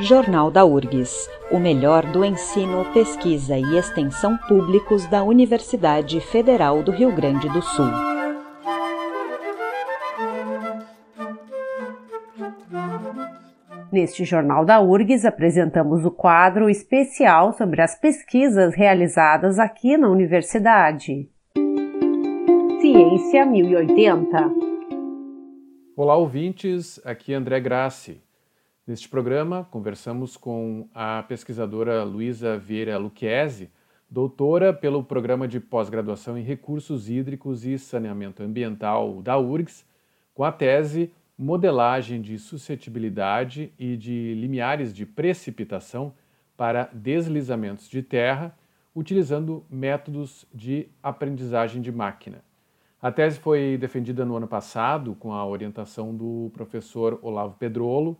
Jornal da URGS, o melhor do ensino, pesquisa e extensão públicos da Universidade Federal do Rio Grande do Sul. Neste Jornal da URGS apresentamos o quadro especial sobre as pesquisas realizadas aqui na universidade. Ciência 1080 Olá, ouvintes, aqui é André Grassi. Neste programa, conversamos com a pesquisadora Luísa Vieira Luquezzi, doutora pelo Programa de Pós-Graduação em Recursos Hídricos e Saneamento Ambiental da URGS, com a tese Modelagem de Suscetibilidade e de Limiares de Precipitação para Deslizamentos de Terra, utilizando métodos de aprendizagem de máquina. A tese foi defendida no ano passado com a orientação do professor Olavo Pedrolo,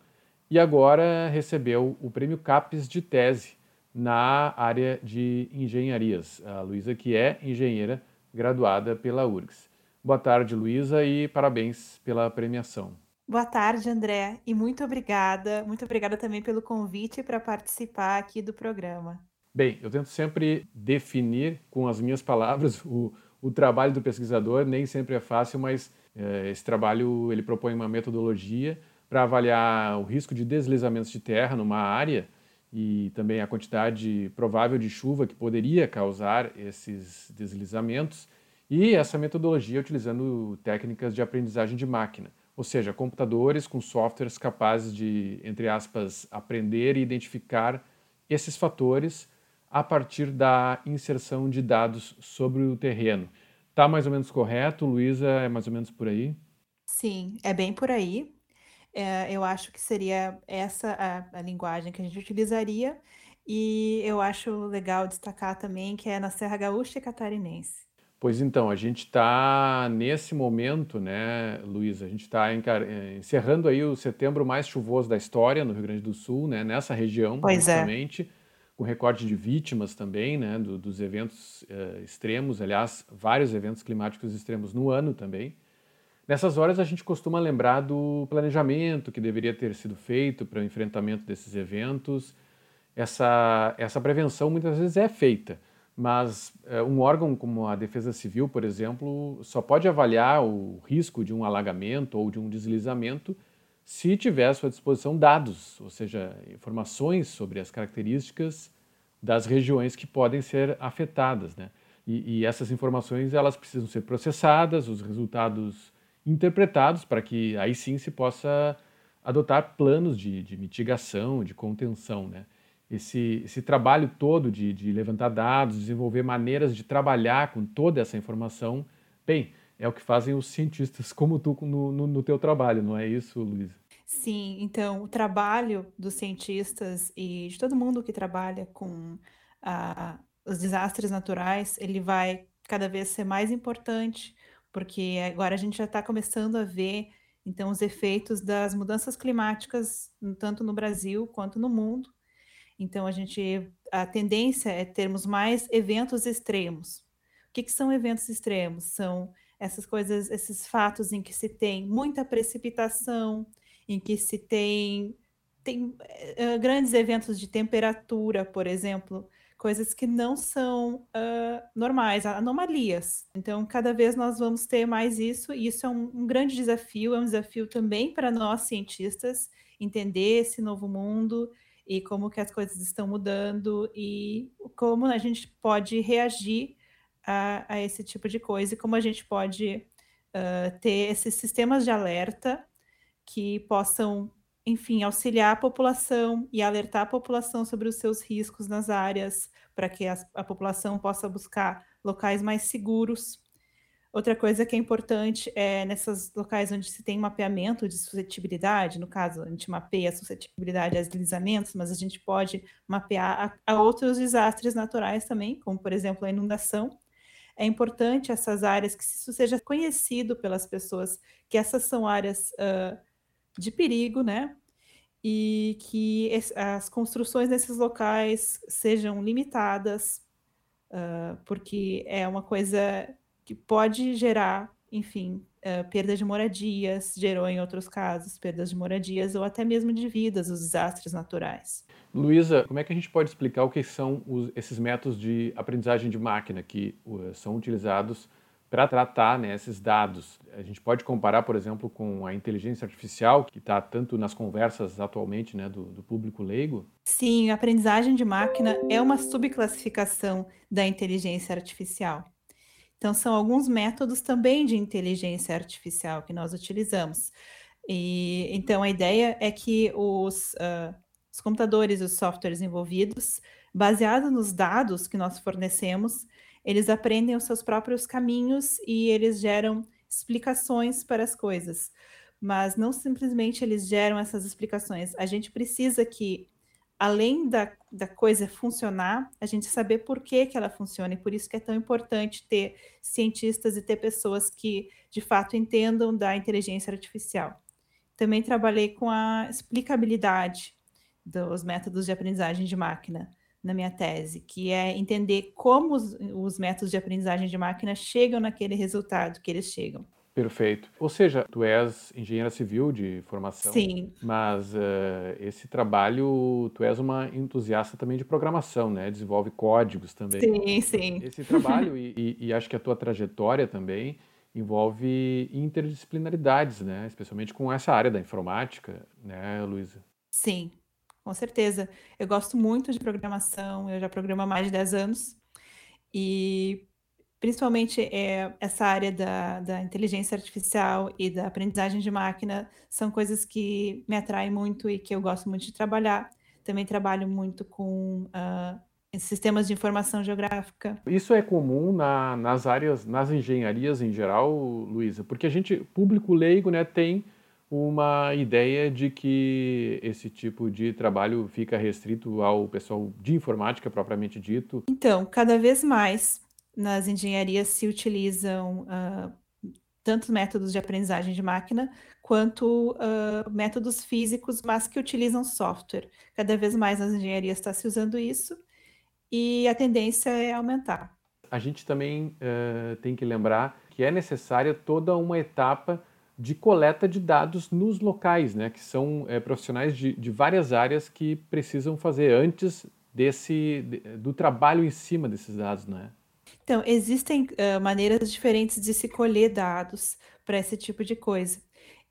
e agora recebeu o prêmio CAPES de tese na área de engenharias. A Luísa, que é engenheira graduada pela URGS. Boa tarde, Luísa, e parabéns pela premiação. Boa tarde, André, e muito obrigada. Muito obrigada também pelo convite para participar aqui do programa. Bem, eu tento sempre definir com as minhas palavras o, o trabalho do pesquisador. Nem sempre é fácil, mas é, esse trabalho ele propõe uma metodologia para avaliar o risco de deslizamentos de terra numa área e também a quantidade provável de chuva que poderia causar esses deslizamentos, e essa metodologia utilizando técnicas de aprendizagem de máquina, ou seja, computadores com softwares capazes de, entre aspas, aprender e identificar esses fatores a partir da inserção de dados sobre o terreno. Está mais ou menos correto, Luísa? É mais ou menos por aí? Sim, é bem por aí. É, eu acho que seria essa a, a linguagem que a gente utilizaria, e eu acho legal destacar também que é na Serra Gaúcha e Catarinense. Pois então, a gente está nesse momento, né, Luísa? A gente está eh, encerrando aí o setembro mais chuvoso da história no Rio Grande do Sul, né, nessa região, pois é. com recorde de vítimas também, né, do, dos eventos uh, extremos, aliás, vários eventos climáticos extremos no ano também. Nessas horas a gente costuma lembrar do planejamento que deveria ter sido feito para o enfrentamento desses eventos. Essa, essa prevenção muitas vezes é feita, mas é, um órgão como a Defesa Civil, por exemplo, só pode avaliar o risco de um alagamento ou de um deslizamento se tiver à sua disposição dados, ou seja, informações sobre as características das regiões que podem ser afetadas. Né? E, e essas informações elas precisam ser processadas, os resultados interpretados para que aí sim se possa adotar planos de, de mitigação, de contenção. Né? Esse, esse trabalho todo de, de levantar dados, desenvolver maneiras de trabalhar com toda essa informação, bem, é o que fazem os cientistas como tu no, no, no teu trabalho, não é isso, Luísa? Sim, então o trabalho dos cientistas e de todo mundo que trabalha com ah, os desastres naturais, ele vai cada vez ser mais importante, porque agora a gente já está começando a ver então os efeitos das mudanças climáticas tanto no Brasil quanto no mundo. Então a gente a tendência é termos mais eventos extremos. O que, que são eventos extremos? São essas coisas, esses fatos em que se tem muita precipitação, em que se tem, tem uh, grandes eventos de temperatura, por exemplo, coisas que não são uh, normais, anomalias. Então, cada vez nós vamos ter mais isso, e isso é um, um grande desafio, é um desafio também para nós cientistas entender esse novo mundo e como que as coisas estão mudando e como a gente pode reagir a, a esse tipo de coisa e como a gente pode uh, ter esses sistemas de alerta que possam enfim, auxiliar a população e alertar a população sobre os seus riscos nas áreas, para que a, a, população possa buscar locais mais seguros. Outra coisa que é importante é nessas locais onde se tem mapeamento de suscetibilidade, no caso, a gente mapeia a suscetibilidade a deslizamentos, mas a gente pode mapear a, a outros desastres naturais também, como, por exemplo, a inundação. É importante essas áreas que isso seja conhecido pelas pessoas, que essas são áreas uh, de perigo, né? E que as construções nesses locais sejam limitadas, uh, porque é uma coisa que pode gerar enfim, uh, perda de moradias, gerou em outros casos perdas de moradias ou até mesmo de vidas, os desastres naturais. Luísa, como é que a gente pode explicar o que são os, esses métodos de aprendizagem de máquina que uh, são utilizados para tratar né, esses dados? A gente pode comparar, por exemplo, com a inteligência artificial, que está tanto nas conversas atualmente né, do, do público leigo? Sim, a aprendizagem de máquina é uma subclassificação da inteligência artificial. Então, são alguns métodos também de inteligência artificial que nós utilizamos. E, então, a ideia é que os, uh, os computadores e os softwares envolvidos, baseado nos dados que nós fornecemos, eles aprendem os seus próprios caminhos e eles geram explicações para as coisas. Mas não simplesmente eles geram essas explicações. A gente precisa que além da, da coisa funcionar, a gente saber por que, que ela funciona, e por isso que é tão importante ter cientistas e ter pessoas que, de fato, entendam da inteligência artificial. Também trabalhei com a explicabilidade dos métodos de aprendizagem de máquina na minha tese, que é entender como os, os métodos de aprendizagem de máquina chegam naquele resultado que eles chegam. Perfeito. Ou seja, tu és engenheira civil de formação. Sim. Mas uh, esse trabalho, tu és uma entusiasta também de programação, né? Desenvolve códigos também. Sim, sim. Esse trabalho, e, e, e acho que a tua trajetória também envolve interdisciplinaridades, né? Especialmente com essa área da informática, né, Luísa? Sim, com certeza. Eu gosto muito de programação, eu já programo há mais de 10 anos. E principalmente é, essa área da, da inteligência artificial e da aprendizagem de máquina são coisas que me atraem muito e que eu gosto muito de trabalhar. Também trabalho muito com uh, sistemas de informação geográfica. Isso é comum na, nas áreas, nas engenharias em geral, Luísa, porque a gente, público leigo, né, tem uma ideia de que esse tipo de trabalho fica restrito ao pessoal de informática propriamente dito. Então, cada vez mais nas engenharias se utilizam uh, tanto métodos de aprendizagem de máquina quanto uh, métodos físicos, mas que utilizam software. Cada vez mais nas engenharias está se usando isso e a tendência é aumentar. A gente também uh, tem que lembrar que é necessária toda uma etapa de coleta de dados nos locais, né, que são é, profissionais de, de várias áreas que precisam fazer antes desse de, do trabalho em cima desses dados, não é? Então, existem uh, maneiras diferentes de se colher dados para esse tipo de coisa.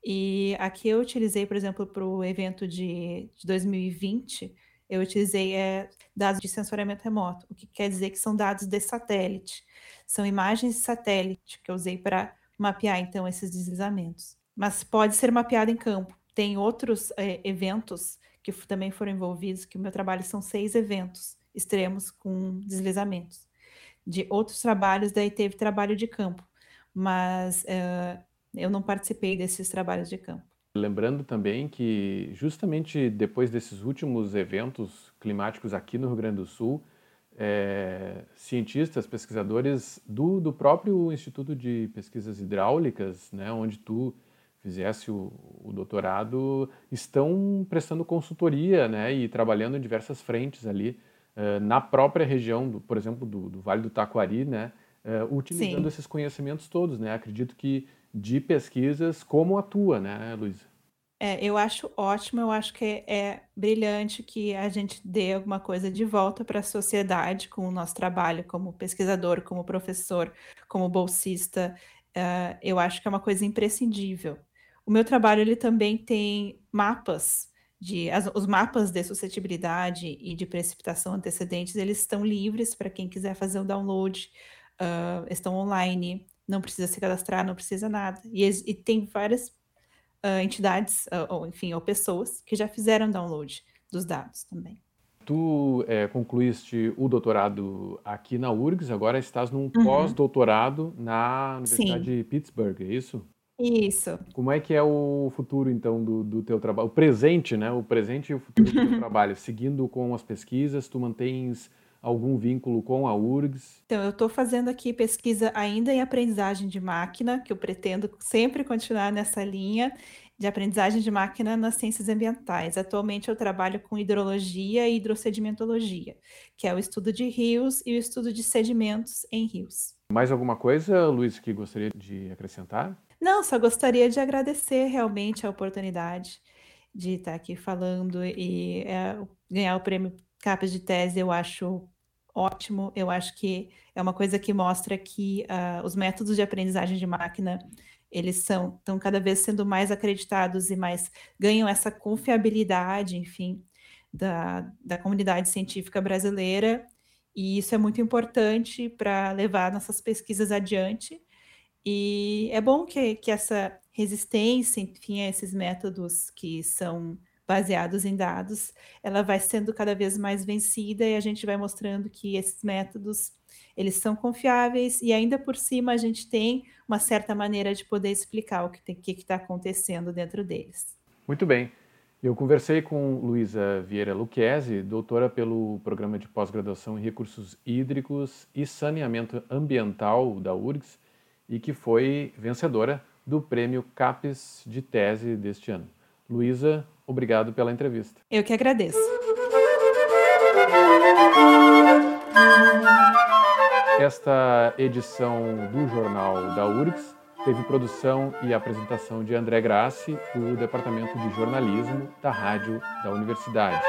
E aqui eu utilizei, por exemplo, para o evento de, de 2020, eu utilizei é, dados de sensoriamento remoto, o que quer dizer que são dados de satélite. São imagens de satélite que eu usei para mapear, então, esses deslizamentos. Mas pode ser mapeado em campo. Tem outros é, eventos que também foram envolvidos, que o meu trabalho são seis eventos extremos com deslizamentos de outros trabalhos, daí teve trabalho de campo, mas uh, eu não participei desses trabalhos de campo. Lembrando também que, justamente depois desses últimos eventos climáticos aqui no Rio Grande do Sul, é, cientistas, pesquisadores do, do próprio Instituto de Pesquisas Hidráulicas, né, onde tu fizesse o, o, doutorado, estão prestando consultoria né, e trabalhando em diversas frentes ali uh, na própria região, do, por exemplo, do, do, Vale do Taquari, né, uh, utilizando Sim. esses conhecimentos todos. Né? Acredito que de pesquisas como atua, né, Luísa? É, eu acho ótimo, eu acho que é, brilhante que a gente dê alguma coisa de volta para a sociedade com o nosso trabalho como pesquisador, como professor, como bolsista. Uh, eu acho que é uma coisa imprescindível. O meu trabalho ele também tem mapas de as, os mapas de suscetibilidade e de precipitação antecedentes, eles estão livres para quem quiser fazer o download, uh, estão online, não precisa se cadastrar, não precisa nada. E, e tem várias uh, entidades, uh, ou enfim, ou pessoas que já fizeram download dos dados também. Tu é, concluíste o doutorado aqui na URGS, agora estás num uhum. pós-doutorado na Universidade Sim. de Pittsburgh, é isso? Isso. Como é que é o futuro, então, do, do teu trabalho? O presente, né? O presente e o futuro do teu trabalho. Seguindo com as pesquisas, tu mantens algum vínculo com a URGS? Então, eu estou fazendo aqui pesquisa ainda em aprendizagem de máquina, que eu pretendo sempre continuar nessa linha de aprendizagem de máquina nas ciências ambientais. Atualmente eu trabalho com hidrologia e hidrossedimentologia, que é o estudo de rios e o estudo de sedimentos em rios. Mais alguma coisa, Luiz, que gostaria de acrescentar? Não, só gostaria de agradecer realmente a oportunidade de estar aqui falando e é, ganhar o prêmio CAPES de tese, eu acho ótimo. Eu acho que é uma coisa que mostra que uh, os métodos de aprendizagem de máquina eles são estão cada vez sendo mais acreditados e mais ganham essa confiabilidade, enfim, da, da comunidade científica brasileira. E isso é muito importante para levar nossas pesquisas adiante. E é bom que, que essa resistência, enfim, a esses métodos que são baseados em dados, ela vai sendo cada vez mais vencida e a gente vai mostrando que esses métodos eles são confiáveis e ainda por cima a gente tem uma certa maneira de poder explicar o que está acontecendo dentro deles. Muito bem. Eu conversei com Luísa Vieira Luquezzi, doutora pelo Programa de Pós-Graduação em Recursos Hídricos e Saneamento Ambiental da URGS e que foi vencedora do Prêmio CAPES de Tese deste ano. Luísa, Obrigado pela entrevista. Eu que agradeço. Esta edição do Jornal da URGS teve produção e apresentação de André Grassi, do Departamento de Jornalismo da Rádio da Universidade.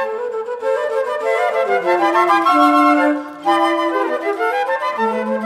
Música